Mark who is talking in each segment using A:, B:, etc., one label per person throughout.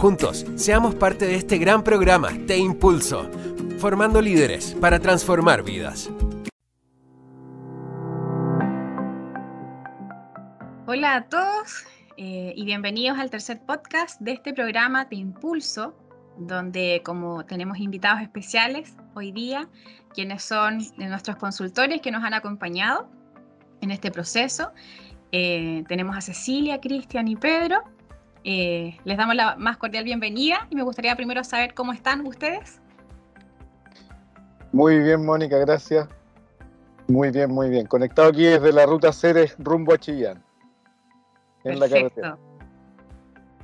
A: Juntos, seamos parte de este gran programa Te Impulso, formando líderes para transformar vidas.
B: Hola a todos eh, y bienvenidos al tercer podcast de este programa Te Impulso, donde como tenemos invitados especiales hoy día, quienes son de nuestros consultores que nos han acompañado en este proceso. Eh, tenemos a Cecilia, Cristian y Pedro. Eh, les damos la más cordial bienvenida y me gustaría primero saber cómo están ustedes.
C: Muy bien, Mónica, gracias. Muy bien, muy bien. Conectado aquí desde la ruta Ceres rumbo a Chillán.
B: En la carretera.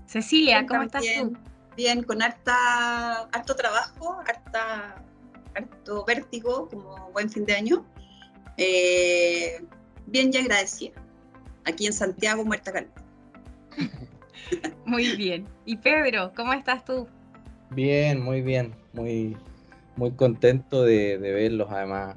B: Cecilia, ¿cómo estás
D: tú? Bien, con harta, harto trabajo, harta, harto vértigo, como buen fin de año. Eh, bien y agradecida. Aquí en Santiago, muerta calma.
B: Muy bien. ¿Y Pedro, cómo estás tú?
E: Bien, muy bien. Muy, muy contento de, verlos. Además,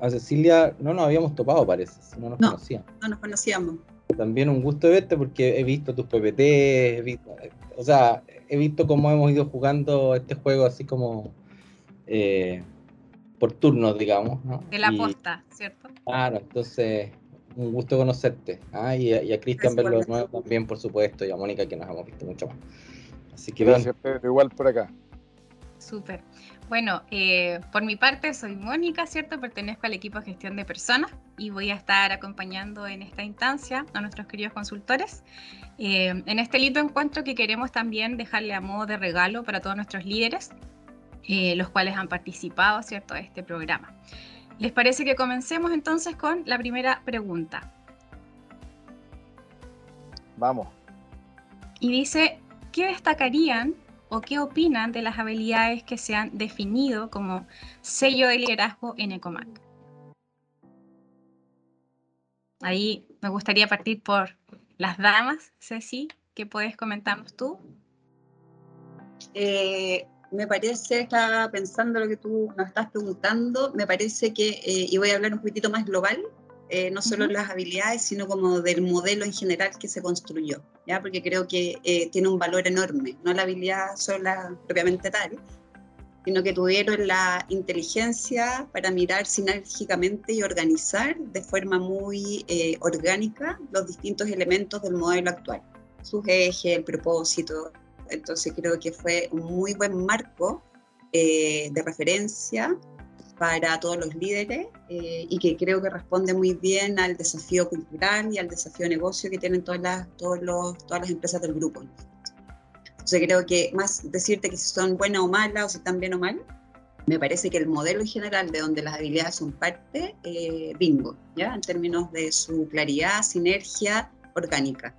E: a Cecilia no nos habíamos topado, parece. No nos conocíamos.
D: No nos conocíamos.
E: También un gusto verte porque he visto tus PPT, he visto, o sea, he visto cómo hemos ido jugando este juego así como eh, por turnos, digamos.
B: De la posta, ¿cierto?
E: Claro, entonces un gusto conocerte. Ah, y, a, Cristian verlo de nuevo también, por supuesto, y a Mónica, que nos hemos visto mucho más.
C: Así que Gracias, Pedro, igual por acá.
B: Súper. Bueno, eh, por mi parte soy Mónica, ¿cierto? Pertenezco al equipo de gestión de personas y voy a estar acompañando en esta instancia a nuestros queridos consultores. Eh, en este lindo encuentro que queremos también dejarle a modo de regalo para todos nuestros líderes, eh, los cuales han participado, ¿cierto?, de este programa. ¿Les parece que comencemos entonces con la primera pregunta?
C: Vamos.
B: Y dice, ¿qué destacarían o qué opinan de las habilidades que se han definido como sello de liderazgo en Ecomac? Ahí me gustaría partir por las damas, Ceci, ¿qué puedes comentarnos tú?
D: Eh, me parece, estaba pensando lo que tú nos estás preguntando, me parece que, eh, y voy a hablar un poquitito más global, eh, no solo las habilidades, sino como del modelo en general que se construyó, ¿ya? porque creo que eh, tiene un valor enorme, no la habilidad sola propiamente tal, sino que tuvieron la inteligencia para mirar sinérgicamente y organizar de forma muy orgánica los distintos elementos del modelo actual, sus ejes, el propósito, entonces creo que fue un muy buen marco eh, de referencia para todos los líderes eh, y que creo que responde muy bien al desafío cultural y al desafío de negocio que tienen todas las, todos los, todas las empresas del grupo. Entonces creo que más decirte que si son buenas o malas o si están bien o mal, me parece que el modelo en general de donde las habilidades son parte, eh, bingo, ¿ya? En términos de su claridad, sinergia orgánica,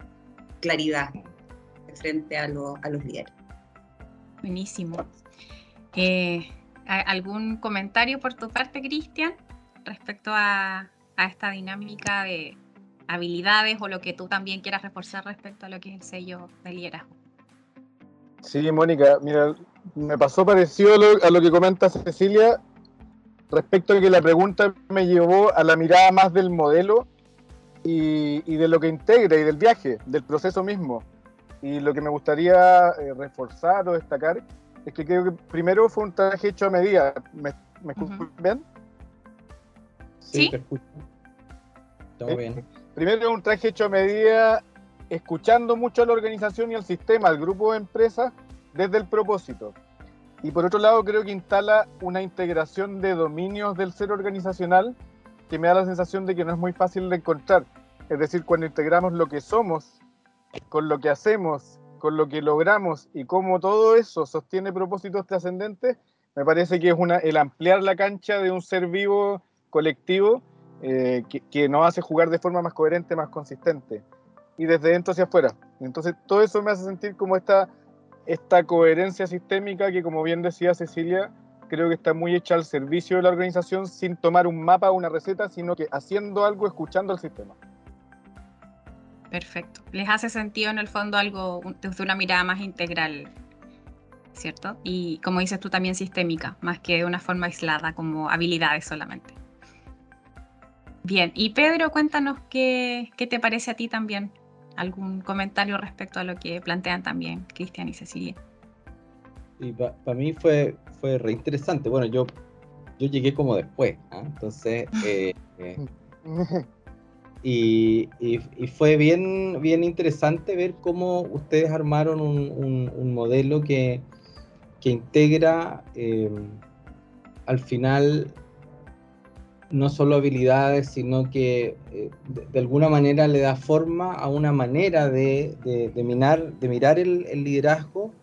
D: claridad, frente a, a los líderes.
B: Buenísimo. Eh, ¿Algún comentario por tu parte, Cristian, respecto a, a, esta dinámica de habilidades o lo que tú también quieras reforzar respecto a lo que es el sello de liderazgo?
C: Sí, Mónica, mira, me pasó parecido a lo, que comenta Cecilia respecto a que la pregunta me llevó a la mirada más del modelo y, y de lo que integra y del viaje, del proceso mismo. Y lo que me gustaría eh, reforzar o destacar es que creo que primero fue un traje hecho a medida. ¿Me, me escuchan bien?
B: Sí, te escucho.
C: Todo eh, bien. Primero un traje hecho a medida, escuchando mucho a la organización y al sistema, al grupo de empresas, desde el propósito. Y por otro lado, creo que instala una integración de dominios del ser organizacional que me da la sensación de que no es muy fácil de encontrar. Es decir, cuando integramos lo que somos con lo que hacemos, con lo que logramos y cómo todo eso sostiene propósitos trascendentes, me parece que es una, el ampliar la cancha de un ser vivo colectivo eh, que, nos hace jugar de forma más coherente, más consistente, y desde dentro hacia afuera. Entonces, todo eso me hace sentir como esta, esta coherencia sistémica que, como bien decía Cecilia, creo que está muy hecha al servicio de la organización sin tomar un mapa o una receta, sino que haciendo algo, escuchando al sistema.
B: Perfecto. Les hace sentido en el fondo algo desde una mirada más integral, ¿cierto? Y como dices tú también sistémica, más que de una forma aislada, como habilidades solamente. Bien, y Pedro, cuéntanos qué, qué te parece a ti también algún comentario respecto a lo que plantean también Cristian y Cecilia.
E: Y para mí fue, fue re interesante. Bueno, yo, yo llegué como después, ¿ah? entonces... Eh, eh, y, y, fue bien, bien interesante ver cómo ustedes armaron un, un, modelo que, que integra eh, al final no solo habilidades, sino que eh, de, alguna manera le da forma a una manera de, de, minar, de mirar el, liderazgo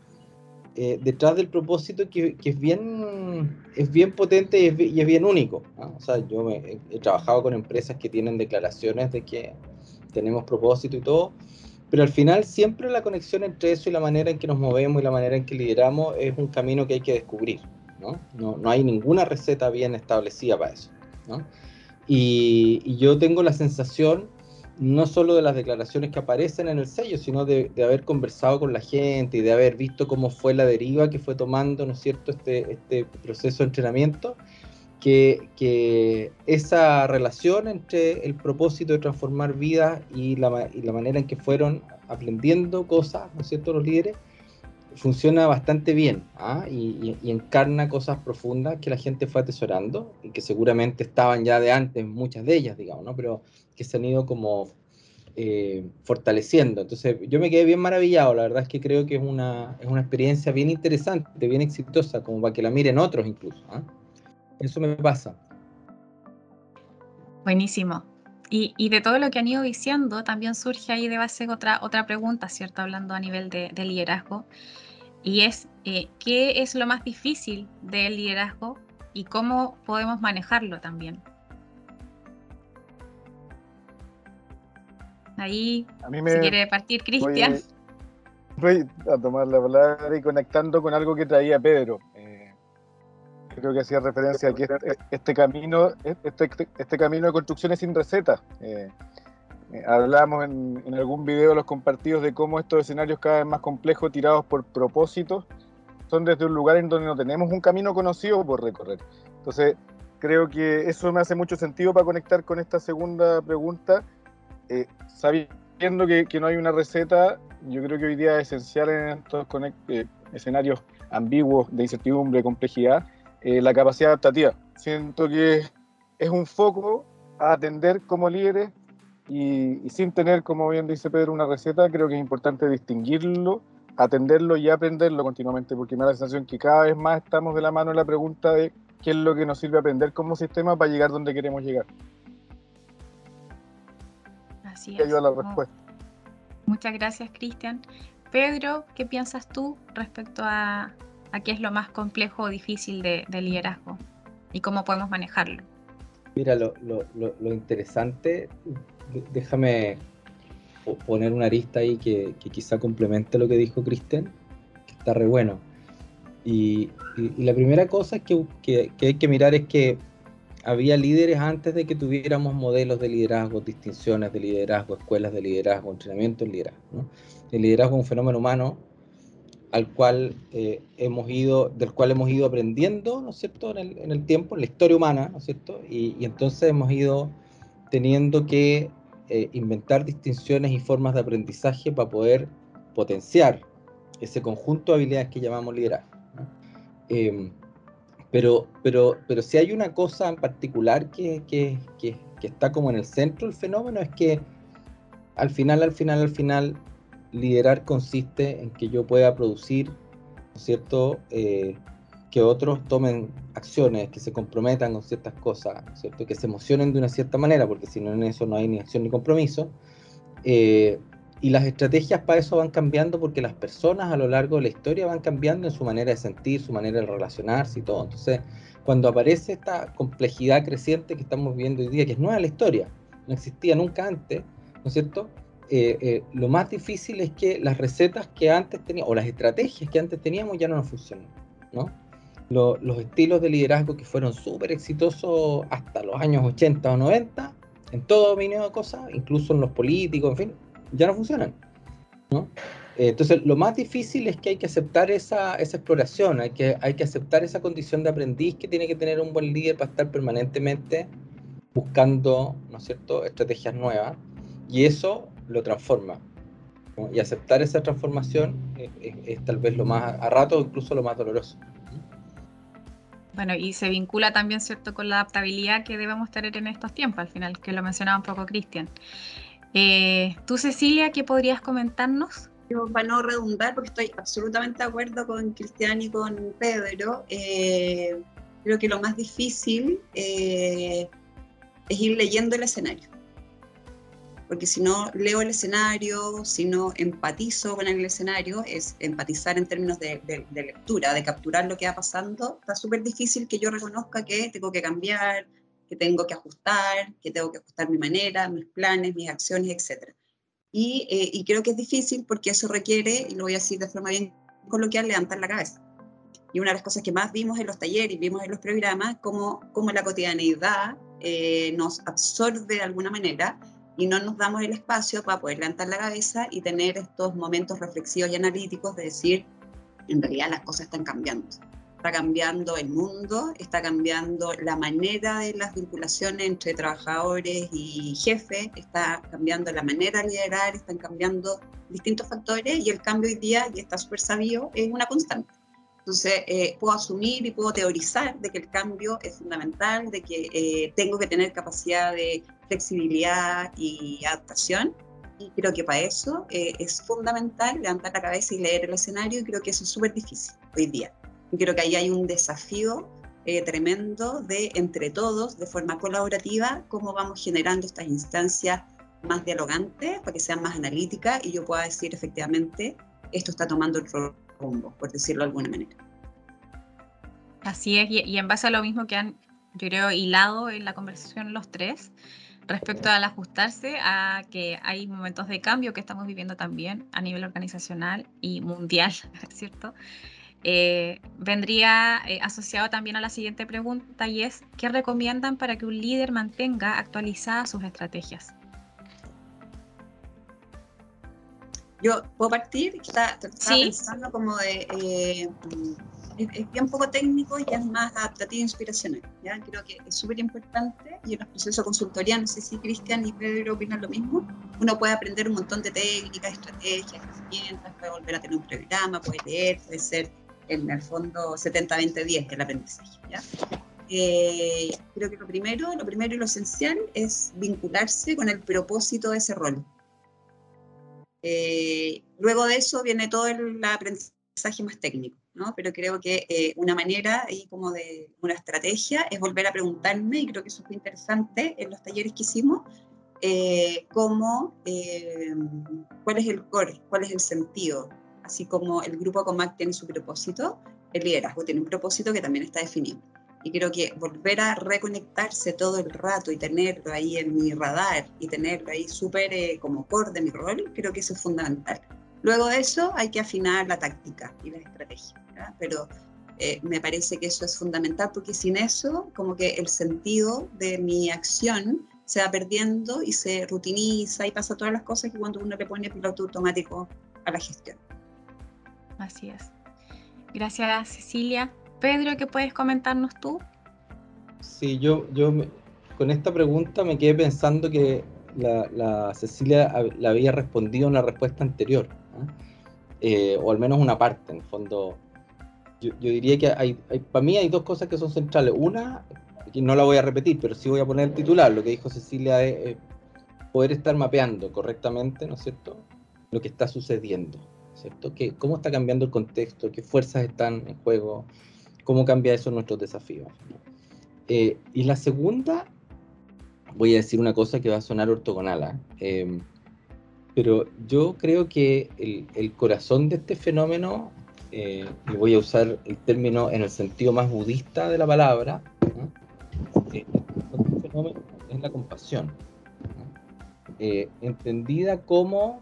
E: eh, detrás del propósito que, que, es, bien, es bien potente y es, bien único. O sea, yo he, trabajado con empresas que tienen declaraciones de que tenemos propósito y todo, pero al final siempre la conexión entre eso y la manera en que nos movemos y la manera en que lideramos es un camino que hay que descubrir. No, no, no hay ninguna receta bien establecida para eso. Y, yo tengo la sensación, no solo de las declaraciones que aparecen en el sello, sino de, haber conversado con la gente y de haber visto cómo fue la deriva que fue tomando, ¿no es cierto?, este, este proceso de entrenamiento, que, que, esa relación entre el propósito de transformar vidas y la, y la manera en que fueron aprendiendo cosas, ¿no es cierto?, los líderes, funciona bastante bien ¿ah? y, encarna cosas profundas que la gente fue atesorando y que seguramente estaban ya de antes, muchas de ellas, digamos, ¿no? pero que se han ido como eh, fortaleciendo. Entonces yo me quedé bien maravillado, la verdad es que creo que es una, es una experiencia bien interesante, bien exitosa, como para que la miren otros incluso. ¿ah? Eso me pasa.
B: Buenísimo. Y, y, de todo lo que han ido diciendo, también surge ahí de base otra, otra pregunta, ¿cierto? Hablando a nivel de, de liderazgo. Y es, eh, ¿qué es lo más difícil del liderazgo y cómo podemos manejarlo también? Ahí, si quiere partir Cristian.
C: Voy, a tomar la palabra y conectando con algo que traía Pedro. Creo que hacía referencia a que este, este camino, este, este, camino de construcción es sin receta. Eh, eh, hablamos en, algún video los compartidos de cómo estos escenarios cada vez más complejos, tirados por propósitos, son desde un lugar en donde no tenemos un camino conocido por recorrer. Entonces, creo que eso me hace mucho sentido para conectar con esta segunda pregunta. Eh, sabiendo que, no hay una receta, yo creo que hoy día es esencial en estos eh, escenarios ambiguos de incertidumbre, complejidad, la capacidad adaptativa. Siento que es un foco a atender como líderes y, sin tener, como bien dice Pedro, una receta, creo que es importante distinguirlo, atenderlo y aprenderlo continuamente, porque me da la sensación que cada vez más estamos de la mano en la pregunta de qué es lo que nos sirve aprender como sistema para llegar donde queremos llegar.
B: Así es. la respuesta. Muchas gracias, Cristian. Pedro, ¿qué piensas tú respecto a, qué es lo más complejo o difícil de, liderazgo y cómo podemos manejarlo?
E: Mira, lo, interesante déjame poner una arista ahí que, quizá complemente lo que dijo Cristian, que está re bueno. Y, la primera cosa que, que, hay que mirar es que había líderes antes de que tuviéramos modelos de liderazgo, distinciones de liderazgo, escuelas de liderazgo, entrenamiento en liderazgo. El liderazgo es un fenómeno humano al cual eh, hemos ido, del cual hemos ido aprendiendo, ¿no es cierto?, en el, tiempo, en la historia humana, ¿no es cierto? Y, y entonces hemos ido teniendo que eh, inventar distinciones y formas de aprendizaje para poder potenciar ese conjunto de habilidades que llamamos liderazgo. Em, pero, pero, pero si hay una cosa en particular que, que, que, está como en el centro del fenómeno, es que al final, al final, al final, liderar consiste en que yo pueda producir, cierto?, eh, que otros tomen acciones, que se comprometan con ciertas cosas, ¿cierto? que se emocionen de una cierta manera, porque si no en eso no hay ni acción ni compromiso. Eh, y las estrategias para eso van cambiando porque las personas a lo largo de la historia van cambiando en su manera de sentir, su manera de relacionarse y todo. Entonces, cuando aparece esta complejidad creciente que estamos viendo hoy día, que es nueva la historia, no existía nunca antes, ¿no es cierto? Eh, eh, lo más difícil es que las recetas que antes teníamos, o las estrategias que antes teníamos ya no nos funcionan, ¿no? los estilos de liderazgo que fueron súper exitosos hasta los años 80 o 90, en todo dominio de cosas, incluso en los políticos, en fin, ya no funcionan. ¿no? Eh, entonces, lo más difícil es que hay que aceptar esa, esa exploración, hay que, hay que aceptar esa condición de aprendiz que tiene que tener un buen líder para estar permanentemente buscando, ¿no es cierto?, estrategias nuevas, y eso lo transforma. Y aceptar esa transformación es, tal vez lo más, a rato incluso lo más doloroso.
B: Bueno, y se vincula también, ¿cierto?, con la adaptabilidad que debemos tener en estos tiempos, al final, que lo mencionaba un poco Cristian. Eh, Tú, Cecilia, ¿qué podrías comentarnos?
D: Yo, para no redundar, porque estoy absolutamente de acuerdo con Cristian y con Pedro, eh, creo que lo más difícil eh, es ir leyendo el escenario. Porque si no leo el escenario, si no empatizo con el escenario, es empatizar en términos de, lectura, de capturar lo que va pasando, está súper difícil que yo reconozca que tengo que cambiar, que tengo que ajustar, que tengo que ajustar mi manera, mis planes, mis acciones, etc. Y, eh, y creo que es difícil porque eso requiere, y lo voy a decir de forma bien coloquial, levantar la cabeza y una de las cosas que más vimos en los talleres y vimos en los programas, cómo, cómo la cotidianeidad eh, nos absorbe de alguna manera y no nos damos el espacio para poder levantar la cabeza y tener estos momentos reflexivos y analíticos de decir, en realidad las cosas están cambiando. Está cambiando el mundo, está cambiando la manera de las vinculaciones entre trabajadores y jefes, está cambiando la manera de liderar, están cambiando distintos factores y el cambio hoy día, y está súper sabio, es una constante. Entonces, eh, puedo asumir y puedo teorizar de que el cambio es fundamental, de que eh, tengo que tener capacidad de flexibilidad y adaptación. Y creo que para eso eh, es fundamental levantar la cabeza y leer el escenario y creo que eso es súper difícil hoy día. Y creo que ahí hay un desafío tremendo de entre todos, de forma colaborativa, cómo vamos generando estas instancias más dialogantes para que sean más analíticas y yo pueda decir efectivamente esto está tomando el rol por decirlo de alguna manera.
B: Así es, y, en base a lo mismo que han, yo creo, hilado en la conversación los tres, respecto al ajustarse a que hay momentos de cambio que estamos viviendo también a nivel organizacional y mundial, ¿cierto? Eh, vendría eh, asociado también a la siguiente pregunta y es, ¿qué recomiendan para que un líder mantenga actualizadas sus estrategias?
D: Yo puedo partir, está, pensando como de, eh, es, bien poco técnico y es más adaptativo e inspiracional. ¿ya? Creo que es súper importante y en los procesos de consultoría, no sé si Cristian y Pedro opinan lo mismo, uno puede aprender un montón de técnicas, estrategias, herramientas, puede volver a tener un programa, puede leer, puede ser en el fondo 70-20-10 el aprendizaje. ¿ya? Eh, creo que lo primero, lo primero y lo esencial es vincularse con el propósito de ese rol. Eh, luego de eso viene todo el aprendizaje más técnico, ¿no? Pero creo que eh, una manera y como de una estrategia es volver a preguntarme, y creo que eso fue interesante en los talleres que hicimos, eh, cómo, cuál es el core, cuál es el sentido, así como el grupo COMAC tiene su propósito, el liderazgo tiene un propósito que también está definido. Y creo que volver a reconectarse todo el rato y tenerlo ahí en mi radar y tenerlo ahí súper eh, como core de mi rol, creo que eso es fundamental. Luego de eso hay que afinar la táctica y la estrategia, pero eh, me parece que eso es fundamental porque sin eso como que el sentido de mi acción se va perdiendo y se rutiniza y pasa todas las cosas que cuando uno le pone piloto automático a la gestión.
B: Así es. Gracias Cecilia. Pedro, ¿qué puedes comentarnos tú?
E: Sí, yo, yo con esta pregunta me quedé pensando que la, Cecilia le había respondido en la respuesta anterior, eh, o al menos una parte, en el fondo. Yo, diría que hay, para mí hay dos cosas que son centrales. Una, que no la voy a repetir, pero sí voy a poner el titular. Lo que dijo Cecilia es poder estar mapeando correctamente, ¿no es cierto?, lo que está sucediendo, ¿cierto? Que, ¿Cómo está cambiando el contexto? ¿Qué fuerzas están en juego? Cómo cambia eso nuestros desafíos. Eh, y la segunda, voy a decir una cosa que va a sonar ortogonal, ¿ah? em, pero yo creo que el, corazón de este fenómeno, eh, y voy a usar el término en el sentido más budista de la palabra, eh, este es la compasión, entendida como,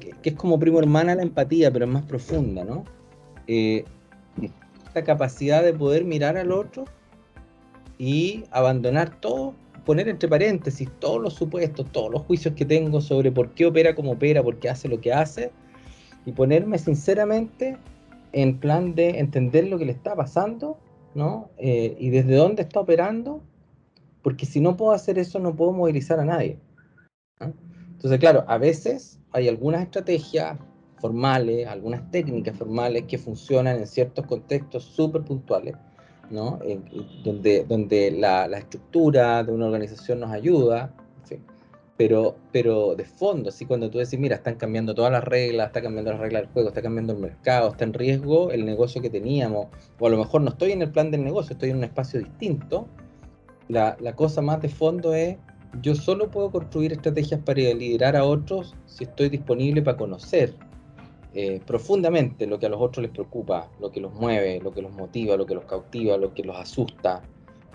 E: que, es como primo hermana la empatía, pero es más profunda, ¿no? Capacidad de poder mirar al otro y abandonar todo, poner entre paréntesis todos los supuestos, todos los juicios que tengo sobre por qué opera como opera, por qué hace lo que hace, y ponerme sinceramente en plan de entender lo que le está pasando, ¿no? Eh, y desde dónde está operando, porque si no puedo hacer eso no puedo movilizar a nadie. Entonces, claro, a veces hay algunas estrategias formales, algunas técnicas formales que funcionan en ciertos contextos súper puntuales, ¿no? donde donde la, la, estructura de una organización nos ayuda, pero, pero de fondo, así cuando tú decís, mira, están cambiando todas las reglas, está cambiando las reglas del juego, está cambiando el mercado, está en riesgo el negocio que teníamos, o a lo mejor no estoy en el plan del negocio, estoy en un espacio distinto, la, la cosa más de fondo es, yo solo puedo construir estrategias para liderar a otros si estoy disponible para conocer eh, profundamente lo que a los otros les preocupa, lo que los mueve, lo que los motiva, lo que los cautiva, lo que los asusta,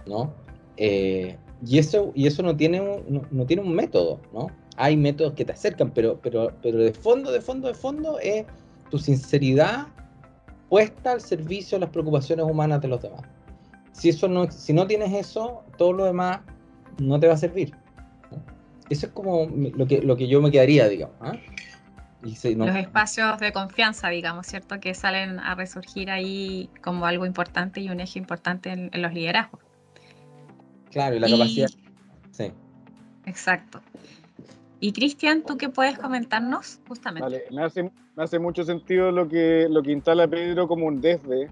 E: ¿no? Eh, y eso, y eso no, tiene un, no, tiene un método, ¿no? Hay métodos que te acercan, pero, pero, pero de fondo, de fondo, de fondo es tu sinceridad puesta al servicio de las preocupaciones humanas de los demás. Si, eso no, si no tienes eso, todo lo demás no te va a servir. Eso es como lo que, lo que yo me quedaría, digamos. ¿Ah?
B: Los espacios de confianza, digamos, ¿cierto? Que salen a resurgir ahí como algo importante y un eje importante en, los liderazgos.
E: Claro, y la capacidad. Sí.
B: Exacto. Y Cristian, ¿tú qué puedes comentarnos justamente?
C: Vale, me hace, me hace mucho sentido lo que, lo que instala Pedro como un desde.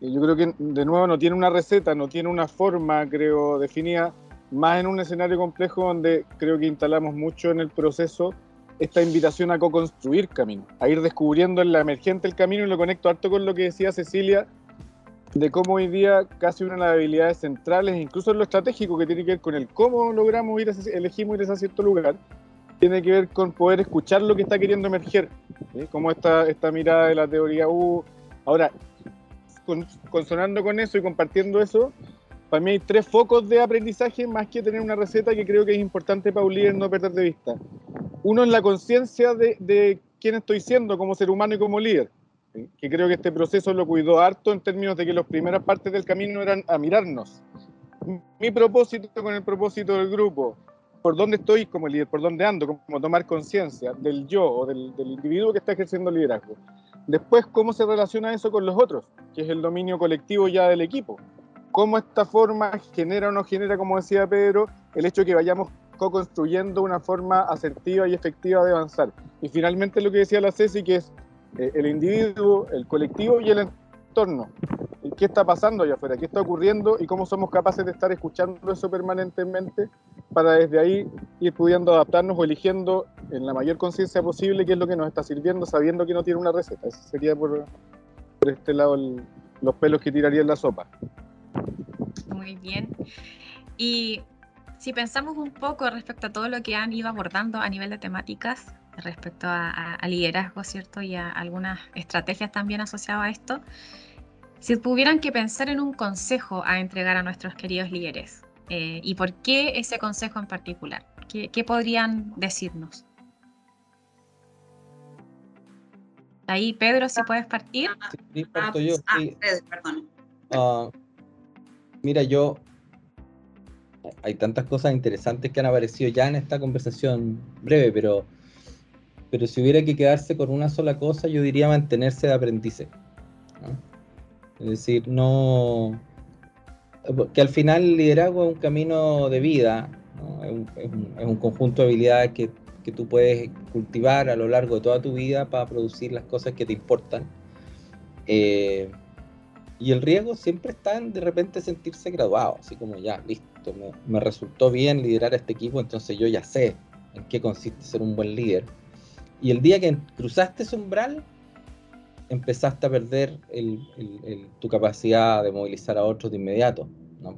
C: Yo creo que, de nuevo, no tiene una receta, no tiene una forma, creo, definida, más en un escenario complejo donde creo que instalamos mucho en el proceso esta invitación a co-construir camino, a ir descubriendo en la emergente el camino y lo conecto harto con lo que decía Cecilia, de cómo hoy día casi una de las habilidades centrales, incluso en lo estratégico que tiene que ver con el cómo logramos ir, a, elegimos ir a cierto lugar, tiene que ver con poder escuchar lo que está queriendo emerger, como esta, esta mirada de la teoría U. Ahora, consonando con eso y compartiendo eso, para mí hay tres focos de aprendizaje más que tener una receta que creo que es importante para un líder no perder de vista. Uno es la conciencia de, quién estoy siendo como ser humano y como líder, que creo que este proceso lo cuidó harto en términos de que las primeras partes del camino eran a mirarnos. Mi propósito con el propósito del grupo, por dónde estoy como líder, por dónde ando, como tomar conciencia del yo o del, del individuo que está ejerciendo liderazgo. Después, cómo se relaciona eso con los otros, que es el dominio colectivo ya del equipo cómo esta forma genera o no genera, como decía Pedro, el hecho de que vayamos co-construyendo una forma asertiva y efectiva de avanzar. Y finalmente lo que decía la Ceci, que es eh, el individuo, el colectivo y el entorno. ¿Qué está pasando allá afuera? ¿Qué está ocurriendo? Y cómo somos capaces de estar escuchando eso permanentemente para desde ahí ir pudiendo adaptarnos o eligiendo en la mayor conciencia posible qué es lo que nos está sirviendo, sabiendo que no tiene una receta. Ese sería por, este lado los pelos que tiraría en la sopa.
B: Muy bien. Y si pensamos un poco respecto a todo lo que han ido abordando a nivel de temáticas, respecto a, liderazgo, ¿cierto? Y a algunas estrategias también asociadas a esto, si tuvieran que pensar en un consejo a entregar a nuestros queridos líderes, eh, ¿y por qué ese consejo en particular? ¿Qué, podrían decirnos? Ahí, Pedro, si puedes partir.
E: Sí, parto yo. Ah, perdón. Ah, Mira, yo. Hay tantas cosas interesantes que han aparecido ya en esta conversación breve, pero, pero si hubiera que quedarse con una sola cosa, yo diría mantenerse de aprendice. Es decir, no. Que al final el liderazgo es un camino de vida, es, un, conjunto de habilidades que, que tú puedes cultivar a lo largo de toda tu vida para producir las cosas que te importan. Eh, y el riesgo siempre está en de repente sentirse graduado, así como ya, listo, me, resultó bien liderar este equipo, entonces yo ya sé en qué consiste ser un buen líder. Y el día que cruzaste ese umbral, empezaste a perder tu capacidad de movilizar a otros de inmediato,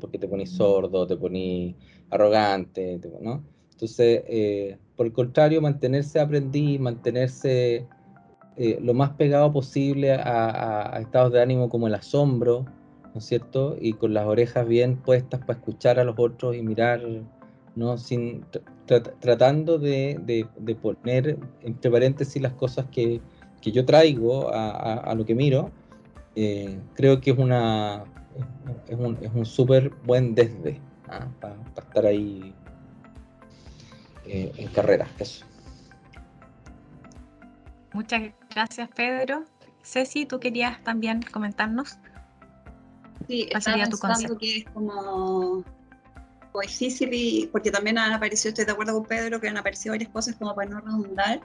E: porque te ponís sordo, te ponís arrogante, ¿no? Entonces, eh, por el contrario, mantenerse aprendiz, mantenerse eh, lo más pegado posible a, estados de ánimo como el asombro, ¿no es cierto? Y con las orejas bien puestas para escuchar a los otros y mirar, ¿no? Sin, tratando de, poner entre paréntesis las cosas que, yo traigo a, lo que miro, eh, creo que es una es un, es súper buen desde ¿ah? para estar ahí eh, en carrera. Eso.
B: Muchas gracias, Pedro. Ceci, tú querías también comentarnos.
D: Sí, ¿Cuál sería tu consejo? que es como difícil y porque también han aparecido, estoy de acuerdo con Pedro, que han aparecido varias cosas como para no redundar.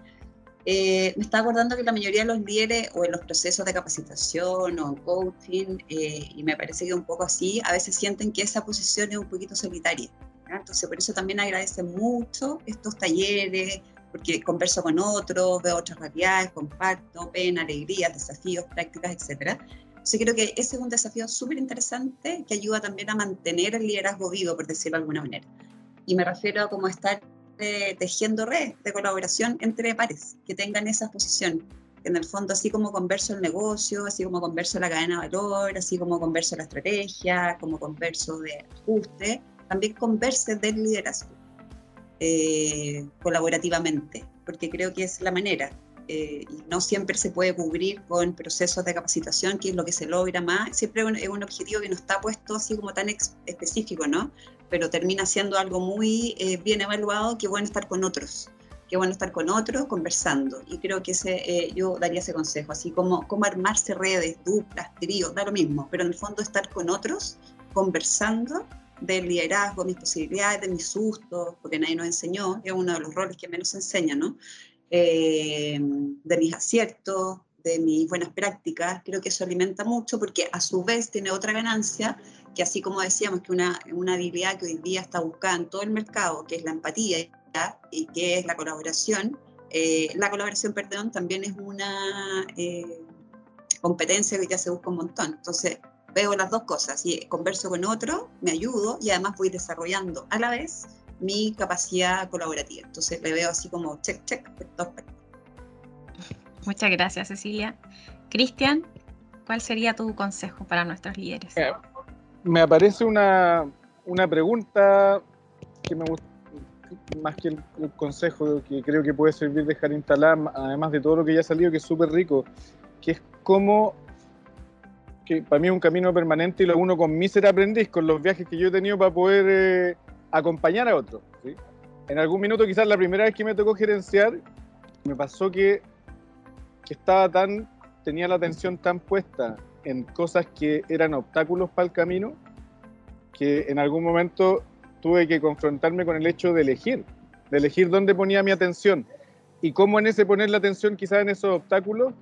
D: Eh, me está acordando que la mayoría de los líderes o en los procesos de capacitación o coaching, eh, y me parece que un poco así, a veces sienten que esa posición es un poquito solitaria. Entonces, por eso también agradecen mucho estos talleres, porque converso con otros, veo otras realidades, comparto pena, alegrías, desafíos, prácticas, etc. Entonces creo que ese es un desafío súper interesante que ayuda también a mantener el liderazgo vivo, por decirlo de alguna manera. Y me refiero a cómo estar eh, tejiendo redes de colaboración entre pares que tengan esa posición. En el fondo, así como converso el negocio, así como converso la cadena de valor, así como converso la estrategia, como converso de ajuste, también converse del liderazgo eh, colaborativamente, porque creo que es la manera. Eh, y no siempre se puede cubrir con procesos de capacitación, que es lo que se logra más. Siempre es un, objetivo que no está puesto así como tan específico, ¿no? Pero termina siendo algo muy eh, bien evaluado, que bueno estar con otros, que bueno estar con otros conversando. Y creo que ese, yo daría ese consejo, así como, como armarse redes, duplas, tríos, da lo mismo, pero en el fondo estar con otros, conversando del liderazgo, mis posibilidades, de mis sustos, porque nadie nos enseñó, es uno de los roles que menos enseña, ¿no? Eh, de mis aciertos, de mis buenas prácticas, creo que eso alimenta mucho porque a su vez tiene otra ganancia, que así como decíamos que una, una habilidad que hoy día está buscada en todo el mercado, que es la empatía y que es la colaboración, eh, la colaboración, perdón, también es una eh, competencia que ya se busca un montón. Entonces, veo las dos cosas, y converso con otro, me ayudo y además voy desarrollando a la vez mi capacidad colaborativa. Entonces le veo así como check, check,
B: Muchas gracias, Cecilia. Cristian, ¿cuál sería tu consejo para nuestros líderes?
C: Eh, me aparece una, una pregunta que me gusta, más que el, el, consejo que creo que puede servir dejar instalar, además de todo lo que ya ha salido, que es súper rico, que es cómo que para mí es un camino permanente y lo uno con mi ser aprendiz, con los viajes que yo he tenido para poder eh, acompañar a otros. En algún minuto, quizás la primera vez que me tocó gerenciar, me pasó que, que estaba tan, tenía la atención tan puesta en cosas que eran obstáculos para el camino, que en algún momento tuve que confrontarme con el hecho de elegir, de elegir dónde ponía mi atención y cómo en ese poner la atención quizás en esos obstáculos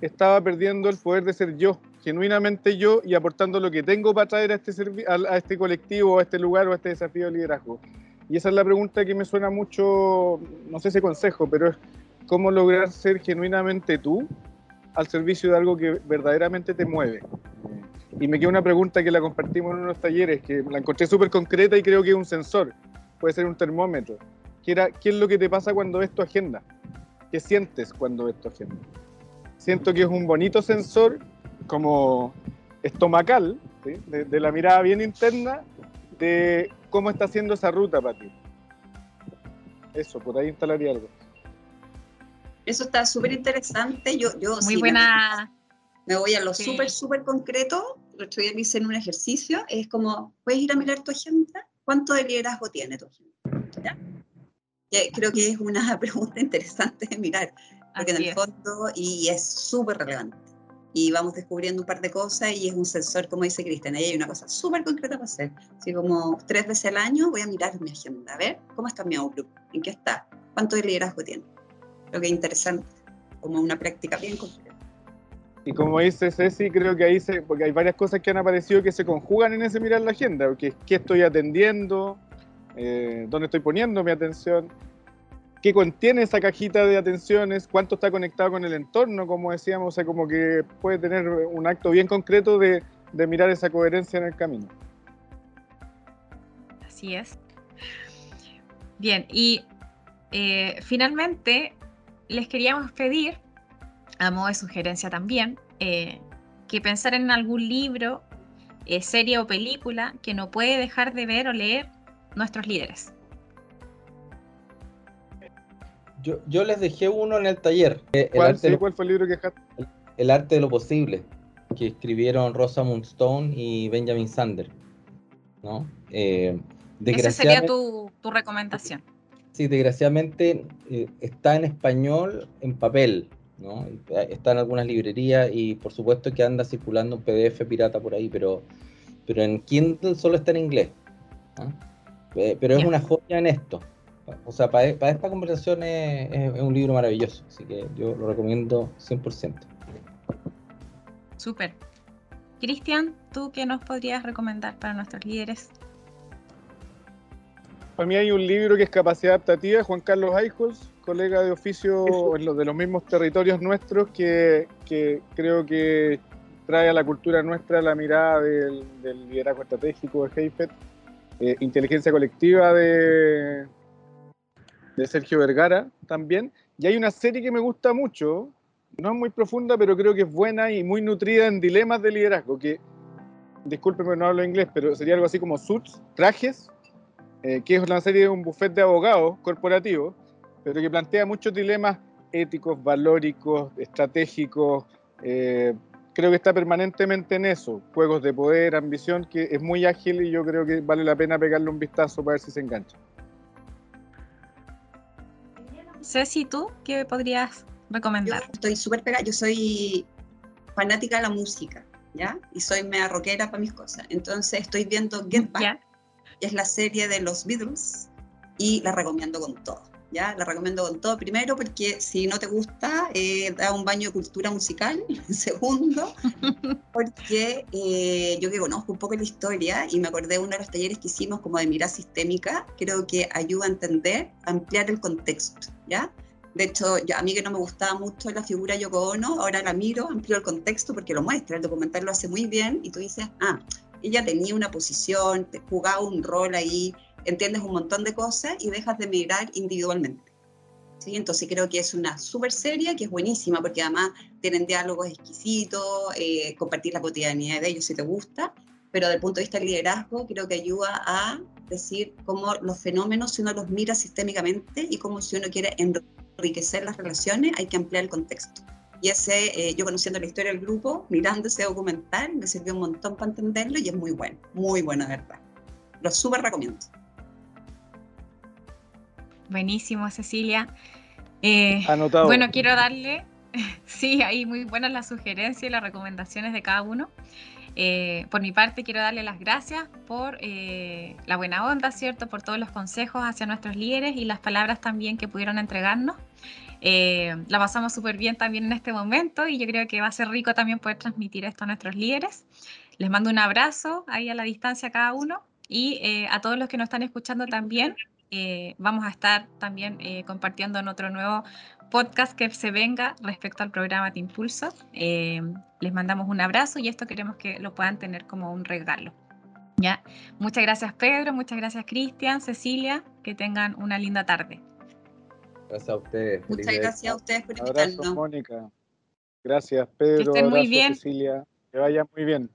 C: estaba perdiendo el poder de ser yo, genuinamente yo y aportando lo que tengo para traer a este, a, este colectivo, a este lugar o a este desafío de liderazgo. Y esa es la pregunta que me suena mucho, no sé si consejo, pero es cómo lograr ser genuinamente tú al servicio de algo que verdaderamente te mueve. Y me queda una pregunta que la compartimos en unos talleres, que la encontré súper concreta y creo que es un sensor, puede ser un termómetro. ¿Qué, era, ¿Qué es lo que te pasa cuando ves tu agenda? ¿Qué sientes cuando ves tu agenda? Siento que es un bonito sensor como estomacal, de, la mirada bien interna, de cómo está haciendo esa ruta para ti. Eso, por ahí instalaría algo.
D: Eso está súper interesante. Yo, yo
B: Muy buena.
D: Me, voy a lo súper, súper concreto. Lo otro día hice en un ejercicio. Es como, ¿puedes ir a mirar tu agenda? ¿Cuánto de liderazgo tiene tu agenda? Creo que es una pregunta interesante de mirar, porque en el fondo, y es súper relevante y vamos descubriendo un par de cosas y es un sensor, como dice Cristian, ahí hay una cosa súper concreta para hacer. Así como tres veces al año voy a mirar mi agenda, a ver cómo está mi outlook, en qué está, cuánto de liderazgo tiene. Lo que es interesante, como una práctica bien concreta.
C: Y como dice Ceci, creo que ahí se, porque hay varias cosas que han aparecido que se conjugan en ese mirar la agenda, porque qué estoy atendiendo, eh, dónde estoy poniendo mi atención, qué contiene esa cajita de atenciones, cuánto está conectado con el entorno, como decíamos, o sea, como que puede tener un acto bien concreto de, mirar esa coherencia en el camino.
B: Así es. Bien, y eh, finalmente les queríamos pedir, a modo de sugerencia también, eh, que pensar en algún libro, eh, serie o película que no puede dejar de ver o leer nuestros líderes.
E: Yo, les dejé uno en el taller.
C: Eh, ¿Cuál, fue el libro que dejaste?
E: El, arte de lo posible, que escribieron Rosa Moonstone y Benjamin Sander. ¿no?
B: Eh, Esa sería tu, recomendación.
E: Sí, desgraciadamente eh, está en español en papel, ¿no? Está en algunas librerías y por supuesto que anda circulando un PDF pirata por ahí, pero, pero en Kindle solo está en inglés. Pero es una joya en esto. O sea, para, esta conversación es, un libro maravilloso, así que yo lo recomiendo 100%.
B: Súper. Cristian, ¿tú qué nos podrías recomendar para nuestros líderes?
C: Para mí hay un libro que es Capacidad Adaptativa, Juan Carlos Eichholz, colega de oficio en los de los mismos territorios nuestros, que, creo que trae a la cultura nuestra la mirada del, liderazgo estratégico de Heifet, eh, inteligencia colectiva de, de Sergio Vergara también. Y hay una serie que me gusta mucho, no es muy profunda, pero creo que es buena y muy nutrida en dilemas de liderazgo, que, discúlpeme, no hablo inglés, pero sería algo así como Suits, Trajes, eh, que es una serie de un buffet de abogados corporativos, pero que plantea muchos dilemas éticos, valóricos, estratégicos. Eh, creo que está permanentemente en eso, juegos de poder, ambición, que es muy ágil y yo creo que vale la pena pegarle un vistazo para ver si se engancha.
B: Ceci, ¿tú qué podrías recomendar?
D: estoy súper pegada, yo soy fanática de la música, ¿ya? Y soy mea rockera para mis cosas. Entonces estoy viendo Get Back, es la serie de los Beatles y la recomiendo con todo. ¿Ya? La recomiendo con todo. Primero, porque si no te gusta, eh, da un baño de cultura musical. Segundo, porque eh, yo que conozco un poco la historia y me acordé de uno de los talleres que hicimos como de mirada sistémica, creo que ayuda a entender, ampliar el contexto, ¿ya? De hecho, a mí que no me gustaba mucho la figura Yoko Ono, ahora la miro, amplio el contexto porque lo muestra, el documental lo hace muy bien y tú dices, ah, ella tenía una posición, jugaba un rol ahí, entiendes un montón de cosas y dejas de mirar individualmente. ¿Sí? Entonces creo que es una súper serie, que es buenísima, porque además tienen diálogos exquisitos, eh, compartir la cotidianidad de ellos si te gusta, pero desde el punto de vista del liderazgo creo que ayuda a decir cómo los fenómenos, si uno los mira sistémicamente y cómo si uno quiere enriquecer las relaciones, hay que ampliar el contexto. Y ese, eh, yo conociendo la historia del grupo, mirando ese documental, me sirvió un montón para entenderlo y es muy bueno, muy bueno, de verdad. Lo súper recomiendo.
B: Buenísimo, Cecilia. Eh, Anotado. Bueno, quiero darle, sí, ahí muy buenas las sugerencias y las recomendaciones de cada uno. Eh, por mi parte, quiero darle las gracias por la buena onda, ¿cierto? Por todos los consejos hacia nuestros líderes y las palabras también que pudieron entregarnos. Eh, la pasamos súper bien también en este momento y yo creo que va a ser rico también poder transmitir esto a nuestros líderes. Les mando un abrazo ahí a la distancia a cada uno y eh, a todos los que nos están escuchando también. Eh, vamos a estar también compartiendo en otro nuevo podcast que se venga respecto al programa de Impulso. les mandamos un abrazo y esto queremos que lo puedan tener como un regalo. ¿ya? Muchas gracias Pedro, muchas gracias Cristian, Cecilia, que tengan una linda tarde.
E: Gracias a ustedes.
D: Muchas gracias a ustedes por invitarnos.
C: Abrazo, Mónica. Gracias, Pedro.
B: Que estén muy bien.
C: Cecilia. Que vayan muy bien.